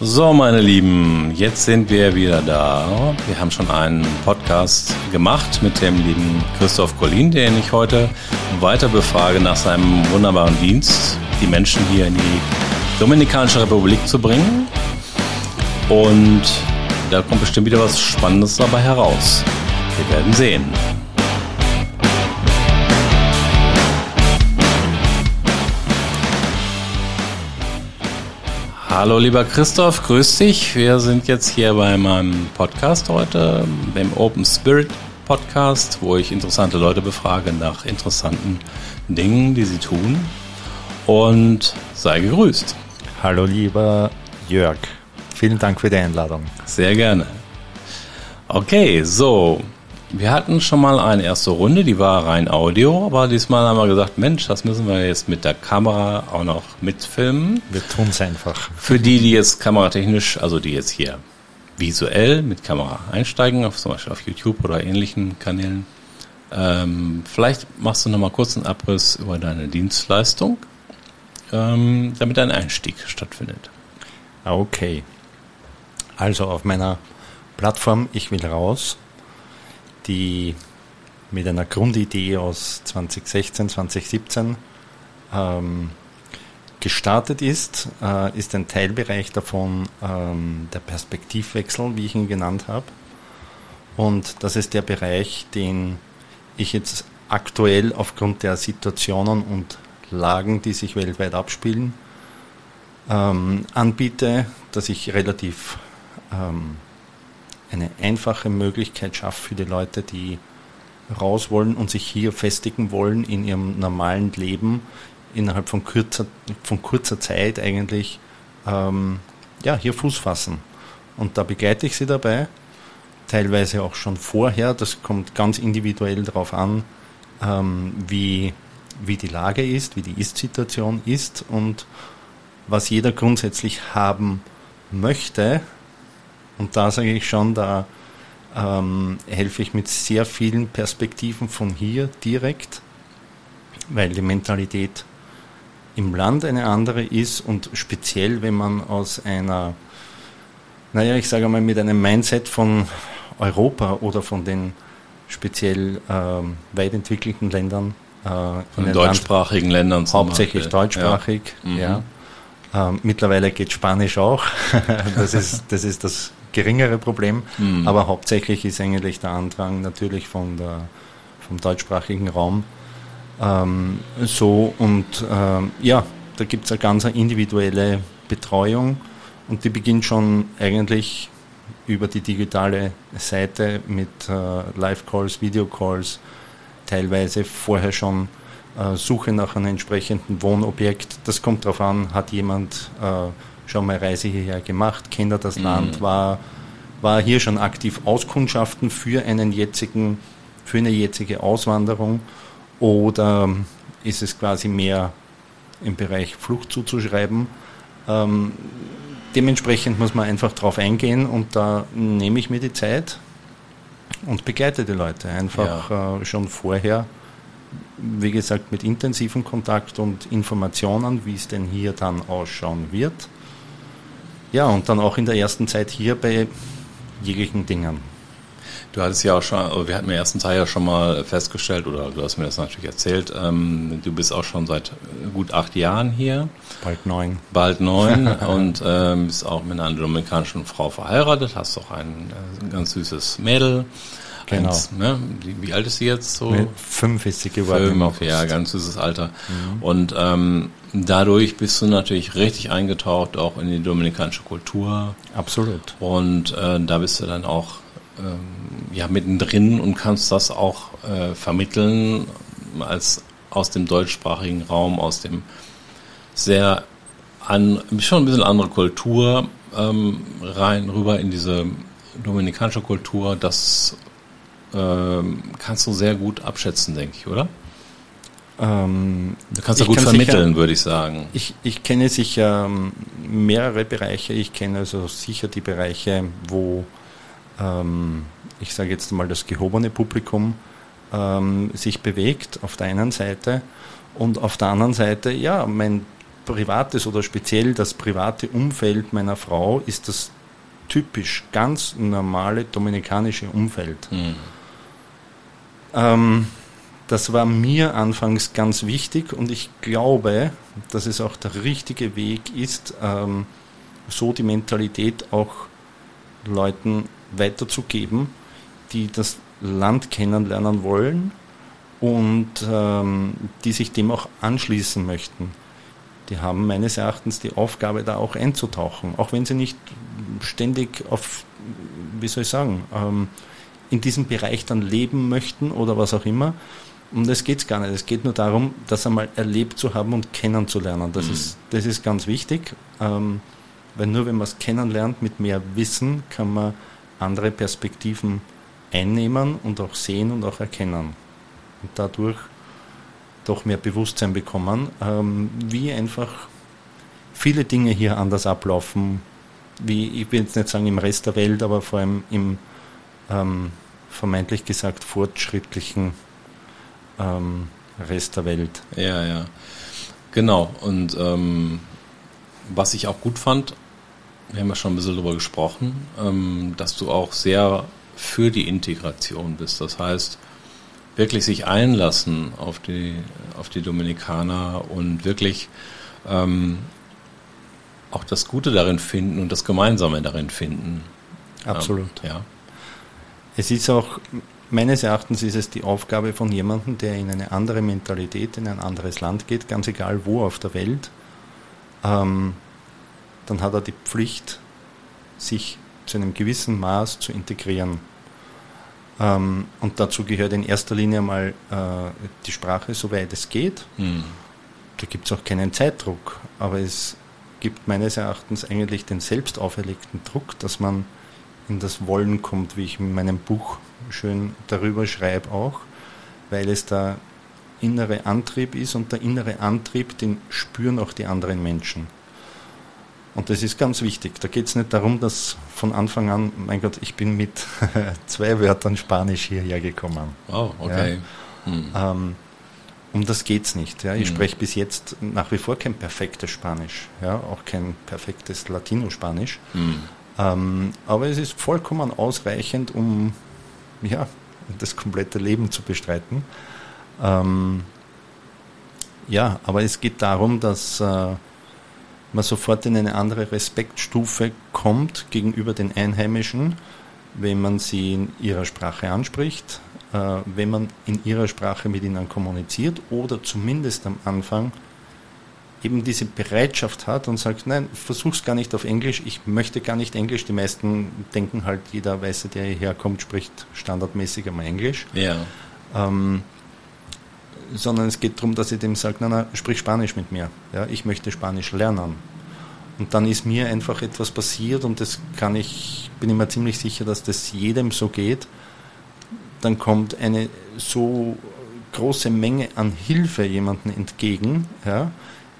So, meine Lieben, jetzt sind wir wieder da. Wir haben schon einen Podcast gemacht mit dem lieben Christoph Collin, den ich heute weiter befrage nach seinem wunderbaren Dienst, die Menschen hier in die Dominikanische Republik zu bringen. Und da kommt bestimmt wieder was Spannendes dabei heraus. Wir werden sehen. Hallo lieber Christoph, grüß dich. Wir sind jetzt hier bei meinem Podcast heute, dem Open Spirit Podcast, wo ich interessante Leute befrage nach interessanten Dingen, die sie tun. Und sei gegrüßt. Hallo lieber Jörg, vielen Dank für die Einladung. Sehr gerne. Okay, so, wir hatten schon mal eine erste Runde, die war rein Audio, aber diesmal haben wir gesagt, Mensch, das müssen wir jetzt mit der Kamera auch noch mitfilmen. Wir tun es einfach. Für die, die jetzt kameratechnisch, also die jetzt hier visuell mit Kamera einsteigen, auf, zum Beispiel auf YouTube oder ähnlichen Kanälen, ähm, vielleicht machst du noch mal kurz einen Abriss über deine Dienstleistung, ähm, damit ein Einstieg stattfindet. Okay. Also auf meiner Plattform Ich will raus die mit einer Grundidee aus 2016, 2017 ähm, gestartet ist, äh, ist ein Teilbereich davon ähm, der Perspektivwechsel, wie ich ihn genannt habe. Und das ist der Bereich, den ich jetzt aktuell aufgrund der Situationen und Lagen, die sich weltweit abspielen, ähm, anbiete, dass ich relativ ähm, eine einfache Möglichkeit schafft für die Leute, die raus wollen und sich hier festigen wollen in ihrem normalen Leben innerhalb von kurzer, von kurzer Zeit eigentlich ähm, ja, hier Fuß fassen. Und da begleite ich sie dabei, teilweise auch schon vorher. Das kommt ganz individuell darauf an, ähm, wie, wie die Lage ist, wie die Ist-Situation ist und was jeder grundsätzlich haben möchte, und da sage ich schon, da ähm, helfe ich mit sehr vielen Perspektiven von hier direkt, weil die Mentalität im Land eine andere ist und speziell, wenn man aus einer, naja, ich sage mal, mit einem Mindset von Europa oder von den speziell ähm, weit entwickelten Ländern, äh, von den deutschsprachigen Land, Ländern, hauptsächlich Beispiel. deutschsprachig, ja. Mhm. ja. Ähm, mittlerweile geht Spanisch auch. das, ist, das ist das geringere Problem, mhm. aber hauptsächlich ist eigentlich der Andrang natürlich von der, vom deutschsprachigen Raum ähm, so und ähm, ja, da gibt es eine ganz individuelle Betreuung und die beginnt schon eigentlich über die digitale Seite mit äh, Live-Calls, Video-Calls, teilweise vorher schon äh, Suche nach einem entsprechenden Wohnobjekt. Das kommt darauf an, hat jemand äh, schon mal Reise hierher gemacht, kennt er das mhm. Land, war, war hier schon aktiv Auskundschaften für einen jetzigen, für eine jetzige Auswanderung oder ist es quasi mehr im Bereich Flucht zuzuschreiben? Ähm, dementsprechend muss man einfach drauf eingehen und da nehme ich mir die Zeit und begleite die Leute einfach ja. äh, schon vorher wie gesagt, mit intensivem Kontakt und Informationen, wie es denn hier dann ausschauen wird. Ja, und dann auch in der ersten Zeit hier bei jeglichen Dingen. Du hattest ja auch schon, wir hatten im ersten Teil ja schon mal festgestellt, oder du hast mir das natürlich erzählt, ähm, du bist auch schon seit gut acht Jahren hier. Bald neun. Bald neun und ähm, bist auch mit einer dominikanischen Frau verheiratet, hast auch ein, ein äh, ganz süßes Mädel. Genau. Ne? Wie alt ist sie jetzt so? Mit fünf ist sie geworden. Fünf, ja, ganz süßes Alter. Mhm. Und ähm, dadurch bist du natürlich richtig eingetaucht auch in die dominikanische Kultur. Absolut. Und äh, da bist du dann auch ähm, ja mittendrin und kannst das auch äh, vermitteln als aus dem deutschsprachigen Raum, aus dem sehr an, schon ein bisschen andere Kultur ähm, rein rüber in diese dominikanische Kultur, das ähm, kannst du sehr gut abschätzen, denke ich, oder? Ähm, du kannst ja gut vermitteln, sicher, würde ich sagen. Ich, ich kenne sicher ähm, mehrere Bereiche. Ich kenne also sicher die Bereiche, wo ähm, ich sage jetzt mal das gehobene Publikum sich bewegt auf der einen Seite und auf der anderen Seite, ja, mein privates oder speziell das private Umfeld meiner Frau ist das typisch ganz normale dominikanische Umfeld. Mhm. Ähm, das war mir anfangs ganz wichtig und ich glaube, dass es auch der richtige Weg ist, ähm, so die Mentalität auch Leuten weiterzugeben, die das Land kennenlernen wollen und ähm, die sich dem auch anschließen möchten. Die haben meines Erachtens die Aufgabe, da auch einzutauchen, auch wenn sie nicht ständig auf, wie soll ich sagen, ähm, in diesem Bereich dann leben möchten oder was auch immer. Um das geht es gar nicht. Es geht nur darum, das einmal erlebt zu haben und kennenzulernen. Das, mhm. ist, das ist ganz wichtig, ähm, weil nur wenn man es kennenlernt mit mehr Wissen, kann man andere Perspektiven einnehmen und auch sehen und auch erkennen. Und dadurch doch mehr Bewusstsein bekommen, ähm, wie einfach viele Dinge hier anders ablaufen, wie, ich will jetzt nicht sagen im Rest der Welt, aber vor allem im ähm, vermeintlich gesagt fortschrittlichen ähm, Rest der Welt. Ja, ja. Genau. Und ähm, was ich auch gut fand, wir haben ja schon ein bisschen darüber gesprochen, ähm, dass du auch sehr für die Integration bist. Das heißt, wirklich sich einlassen auf die, auf die Dominikaner und wirklich ähm, auch das Gute darin finden und das Gemeinsame darin finden. Absolut. Ähm, ja. Es ist auch, meines Erachtens ist es die Aufgabe von jemandem, der in eine andere Mentalität, in ein anderes Land geht, ganz egal wo auf der Welt, ähm, dann hat er die Pflicht, sich zu einem gewissen Maß zu integrieren. Ähm, und dazu gehört in erster Linie mal äh, die Sprache, soweit es geht. Mhm. Da gibt es auch keinen Zeitdruck, aber es gibt meines Erachtens eigentlich den selbst auferlegten Druck, dass man in das Wollen kommt, wie ich in meinem Buch schön darüber schreibe auch, weil es der innere Antrieb ist und der innere Antrieb, den spüren auch die anderen Menschen. Und das ist ganz wichtig. Da geht es nicht darum, dass von Anfang an, mein Gott, ich bin mit zwei Wörtern Spanisch hierher gekommen. Oh, okay. Ja. Hm. Ähm, um das geht es nicht. Ja. Ich hm. spreche bis jetzt nach wie vor kein perfektes Spanisch, ja, auch kein perfektes Latino-Spanisch. Hm. Ähm, aber es ist vollkommen ausreichend, um ja, das komplette Leben zu bestreiten. Ähm, ja, aber es geht darum, dass äh, man sofort in eine andere Respektstufe kommt gegenüber den Einheimischen, wenn man sie in ihrer Sprache anspricht, äh, wenn man in ihrer Sprache mit ihnen kommuniziert oder zumindest am Anfang eben diese Bereitschaft hat und sagt, nein, versuch's gar nicht auf Englisch, ich möchte gar nicht Englisch. Die meisten denken halt, jeder Weiße, der hierher kommt, spricht standardmäßig einmal Englisch. Ja. Ähm, sondern es geht darum, dass ich dem sage, nein, nein, sprich Spanisch mit mir. Ja, ich möchte Spanisch lernen. Und dann ist mir einfach etwas passiert und das kann ich, bin ich mir ziemlich sicher, dass das jedem so geht. Dann kommt eine so große Menge an Hilfe jemandem entgegen, ja,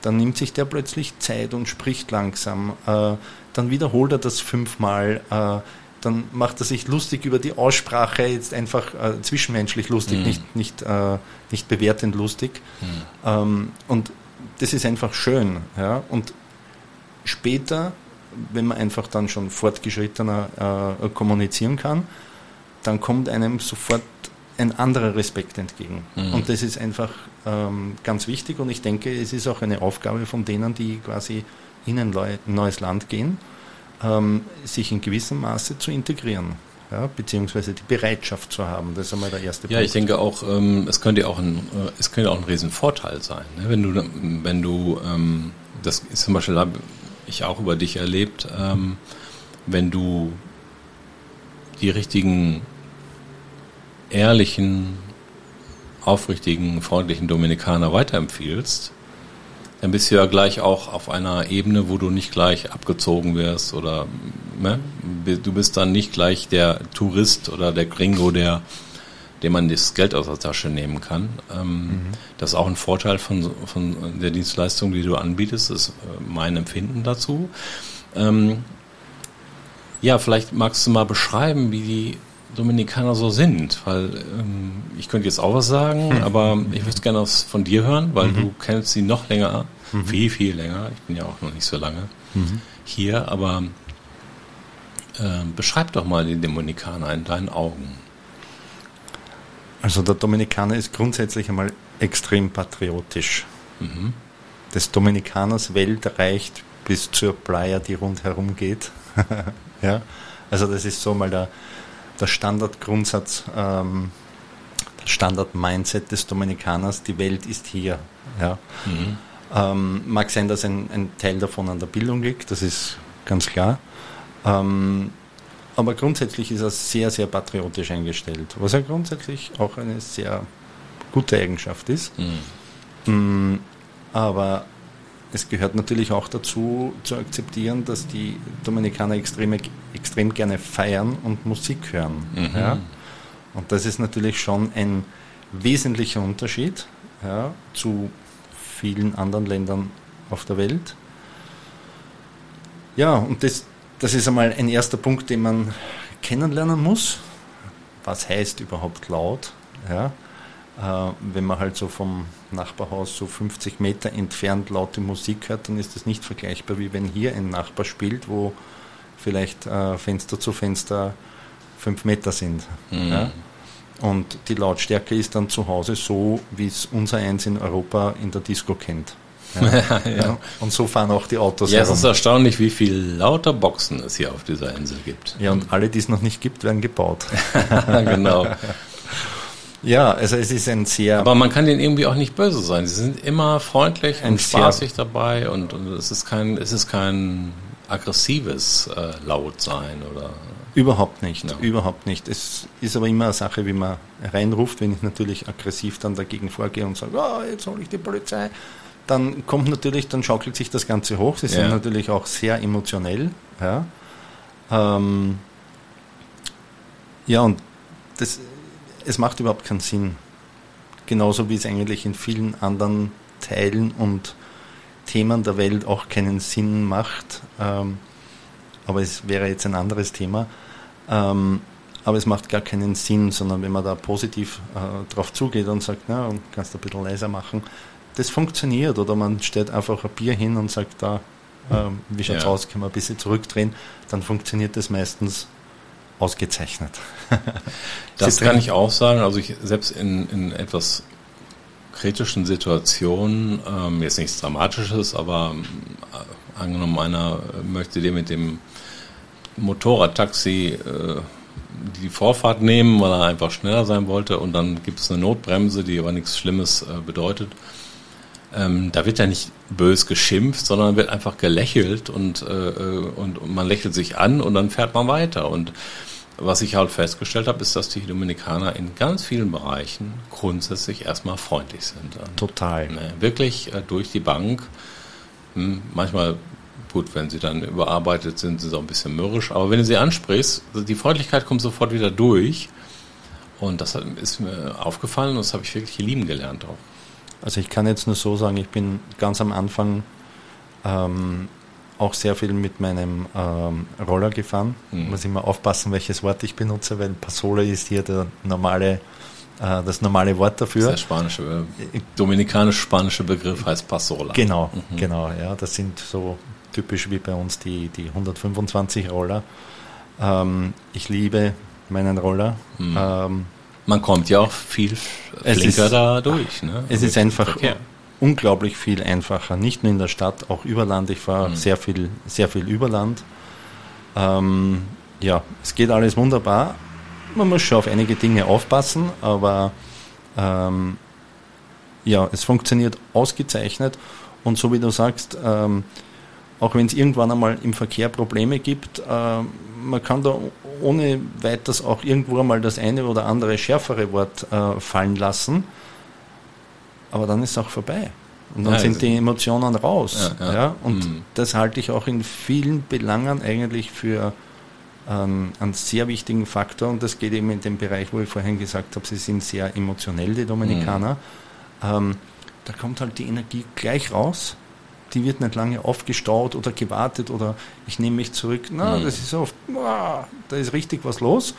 dann nimmt sich der plötzlich Zeit und spricht langsam. Äh, dann wiederholt er das fünfmal. Äh, dann macht er sich lustig über die Aussprache, jetzt einfach äh, zwischenmenschlich lustig, mhm. nicht, nicht, äh, nicht bewertend lustig. Mhm. Ähm, und das ist einfach schön. Ja? Und später, wenn man einfach dann schon fortgeschrittener kommunizieren kann, dann kommt einem sofort ein anderer Respekt entgegen. Mhm. Und das ist einfach ähm, ganz wichtig und ich denke, es ist auch eine Aufgabe von denen, die quasi in ein neues Land gehen, ähm, sich in gewissem Maße zu integrieren. Ja, beziehungsweise die Bereitschaft zu haben. Das ist einmal der erste ja, Punkt. Ja, ich denke auch, ähm, es könnte auch ein, äh, es könnte auch ein Riesenvorteil sein, ne? wenn du, wenn du, ähm, das ist zum Beispiel, habe ich auch über dich erlebt, ähm, wenn du die richtigen ehrlichen, aufrichtigen, freundlichen Dominikaner weiterempfiehlst, dann bist du ja gleich auch auf einer Ebene, wo du nicht gleich abgezogen wirst oder ne? du bist dann nicht gleich der Tourist oder der Gringo, der dem man das Geld aus der Tasche nehmen kann. Ähm, mhm. Das ist auch ein Vorteil von, von der Dienstleistung, die du anbietest, ist äh, mein Empfinden dazu. Ähm, ja, vielleicht magst du mal beschreiben, wie die Dominikaner so sind, weil ähm, ich könnte jetzt auch was sagen, hm. aber ich möchte gerne was von dir hören, weil mhm. du kennst sie noch länger, mhm. viel, viel länger. Ich bin ja auch noch nicht so lange mhm. hier, aber äh, beschreib doch mal die Dominikaner in deinen Augen. Also der Dominikaner ist grundsätzlich einmal extrem patriotisch. Mhm. Des Dominikaners Welt reicht bis zur Playa, die rundherum geht. ja? Also das ist so mal der, der Standardgrundsatz, ähm, das Standard-Mindset des Dominikaners, die Welt ist hier. Ja? Mhm. Ähm, mag sein, dass ein, ein, Teil davon an der Bildung liegt, das ist ganz klar. Ähm, aber grundsätzlich ist er sehr, sehr patriotisch eingestellt, was ja grundsätzlich auch eine sehr gute Eigenschaft ist. Mhm. Mm, aber es gehört natürlich auch dazu zu akzeptieren, dass die Dominikaner extrem, extrem gerne feiern und Musik hören. Mhm. Ja? Und das ist natürlich schon ein wesentlicher Unterschied ja, zu vielen anderen Ländern auf der Welt. Ja, und das, das ist einmal ein erster Punkt, den man kennenlernen muss. Was heißt überhaupt laut? Ja? Äh, wenn man halt so vom Nachbarhaus so 50 Meter entfernt laute Musik hört, dann ist das nicht vergleichbar, wie wenn hier ein Nachbar spielt, wo vielleicht äh, Fenster zu Fenster fünf Meter sind. Mhm. Ja? Und die Lautstärke ist dann zu Hause so, wie es unser eins in Europa in der Disco kennt. Ja, ja. Und so fahren auch die Autos. Ja, herum. es ist erstaunlich, wie viel lauter Boxen es hier auf dieser Insel gibt. Ja, und alle, die es noch nicht gibt, werden gebaut. genau. Ja, also es ist ein sehr. Aber man kann denen irgendwie auch nicht böse sein. Sie sind immer freundlich und spaßig dabei und, und, es ist kein, es ist kein aggressives äh, Lautsein oder. Überhaupt nicht, ja. überhaupt nicht. Es ist aber immer eine Sache, wie man reinruft. Wenn ich natürlich aggressiv dann dagegen vorgehe und sage, oh, jetzt hole ich die Polizei, dann kommt natürlich, dann schaukelt sich das Ganze hoch. Sie ja. sind natürlich auch sehr emotionell. Ja, ähm, ja und das es macht überhaupt keinen Sinn. Genauso wie es eigentlich in vielen anderen Teilen und Themen der Welt auch keinen Sinn macht. Ähm, aber es wäre jetzt ein anderes Thema. Ähm, aber es macht gar keinen Sinn, sondern wenn man da positiv äh, drauf zugeht und sagt, na, kannst du ein bisschen leiser machen, das funktioniert. Oder man stellt einfach ein Bier hin und sagt, da, äh, wie schaut's ja. aus, können wir ein bisschen zurückdrehen, dann funktioniert das meistens ausgezeichnet. das kann ich auch sagen. Also ich selbst in, in etwas kritischen Situationen, ähm, jetzt nichts Dramatisches, aber äh, angenommen einer möchte dir mit dem Motorradtaxi äh, die Vorfahrt nehmen, weil er einfach schneller sein wollte und dann gibt es eine Notbremse, die aber nichts Schlimmes äh, bedeutet. Ähm, da wird ja nicht bös geschimpft, sondern wird einfach gelächelt und, äh, äh und, und man lächelt sich an und dann fährt man weiter. Und was ich halt festgestellt habe, ist, dass die Dominikaner in ganz vielen Bereichen grundsätzlich erstmal freundlich sind. Total. Ne, wirklich äh, durch die Bank. Hm, manchmal, gut, wenn sie dann überarbeitet sind, sind sie auch ein bisschen mürrisch. Aber wenn du sie ansprichst, die Freundlichkeit kommt sofort wieder durch. Und das ist mir aufgefallen und das habe ich wirklich lieben gelernt auch. Also ich kann jetzt nur so sagen, ich bin ganz am Anfang ähm, auch sehr viel mit meinem ähm, Roller gefahren. Mhm. Muss immer aufpassen, welches Wort ich benutze, weil Passola ist hier der normale, äh, das normale Wort dafür. Der spanische, äh, dominikanisch-spanische Begriff heißt Passola. Genau, mhm. genau, ja. Das sind so typisch wie bei uns die, die 125 Roller. Ähm, ich liebe meinen Roller. Mhm. Ähm, Man kommt ja auch viel flinker ist, da durch. Ne? Es ist einfach Verkehr unglaublich viel einfacher. Nicht nur in der Stadt, auch über Land. Ich fahre mhm. sehr viel, sehr viel über Land. Ähm, ja, es geht alles wunderbar. Man muss schon auf einige Dinge aufpassen, aber ähm, ja, es funktioniert ausgezeichnet. Und so wie du sagst, ähm, auch wenn es irgendwann einmal im Verkehr Probleme gibt, äh, man kann da ohne weiteres auch irgendwo einmal das eine oder andere schärfere Wort äh, fallen lassen aber dann ist es auch vorbei. Und dann ja, sind die Emotionen raus. Ja, ja. ja? Und mhm. das halte ich auch in vielen Belangen eigentlich für ähm, einen sehr wichtigen Faktor. Und das geht eben in dem Bereich, wo ich vorhin gesagt habe, sie sind sehr emotionell, die Dominikaner. Mhm. Ähm, da kommt halt die Energie gleich raus. Die wird nicht lange aufgestaut oder gewartet oder ich nehme mich zurück. Na, mhm. das ist oft, da ist richtig was los.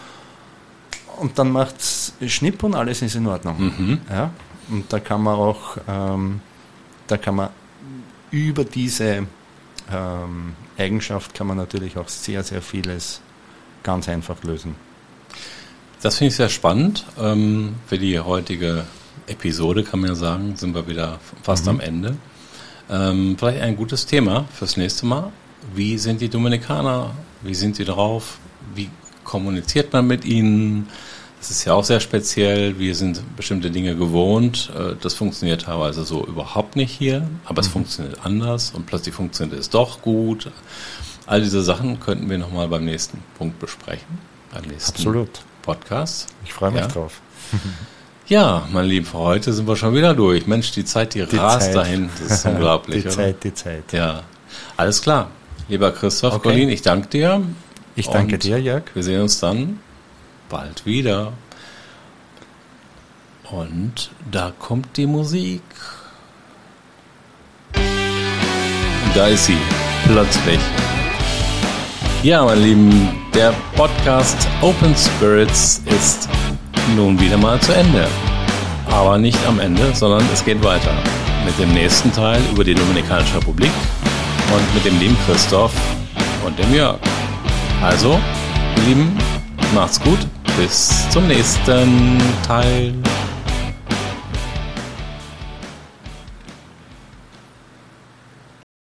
und dann macht es Schnipp und alles ist in Ordnung. Mhm. Ja? Und da kann man auch, ähm, da kann man über diese ähm, Eigenschaft kann man natürlich auch sehr, sehr vieles ganz einfach lösen. Das finde ich sehr spannend. Ähm, für die heutige Episode kann man ja sagen, sind wir wieder fast Mhm. am Ende. Ähm, vielleicht ein gutes Thema fürs nächste Mal. Wie sind die Dominikaner? Wie sind sie drauf? Wie kommuniziert man mit ihnen? Das ist ja auch sehr speziell. Wir sind bestimmte Dinge gewohnt. Äh, Das funktioniert teilweise so überhaupt nicht hier, aber es funktioniert anders und plötzlich funktioniert es doch gut. All diese Sachen könnten wir nochmal beim nächsten Punkt besprechen. Beim nächsten Absolut. Podcast. Ich freue mich Ja. drauf. Ja, mein Lieben, für heute sind wir schon wieder durch. Mensch, die Zeit, die, Die rast Zeit. dahin. Das ist unglaublich, die oder? Zeit, die Zeit. Ja, alles klar. Lieber Christoph, Okay. Colin, ich danke dir. Ich danke dir, Jörg. Wir sehen uns dann bald wieder. Und da kommt die Musik. Da ist sie. Plötzlich. Ja, meine Lieben, der Podcast Open Spirits ist nun wieder mal zu Ende. Aber nicht am Ende, sondern es geht weiter. Mit dem nächsten Teil über die Dominikanische Republik und mit dem lieben Christoph und dem Jörg. Also, ihr Lieben, macht's gut. Bis zum nächsten Teil.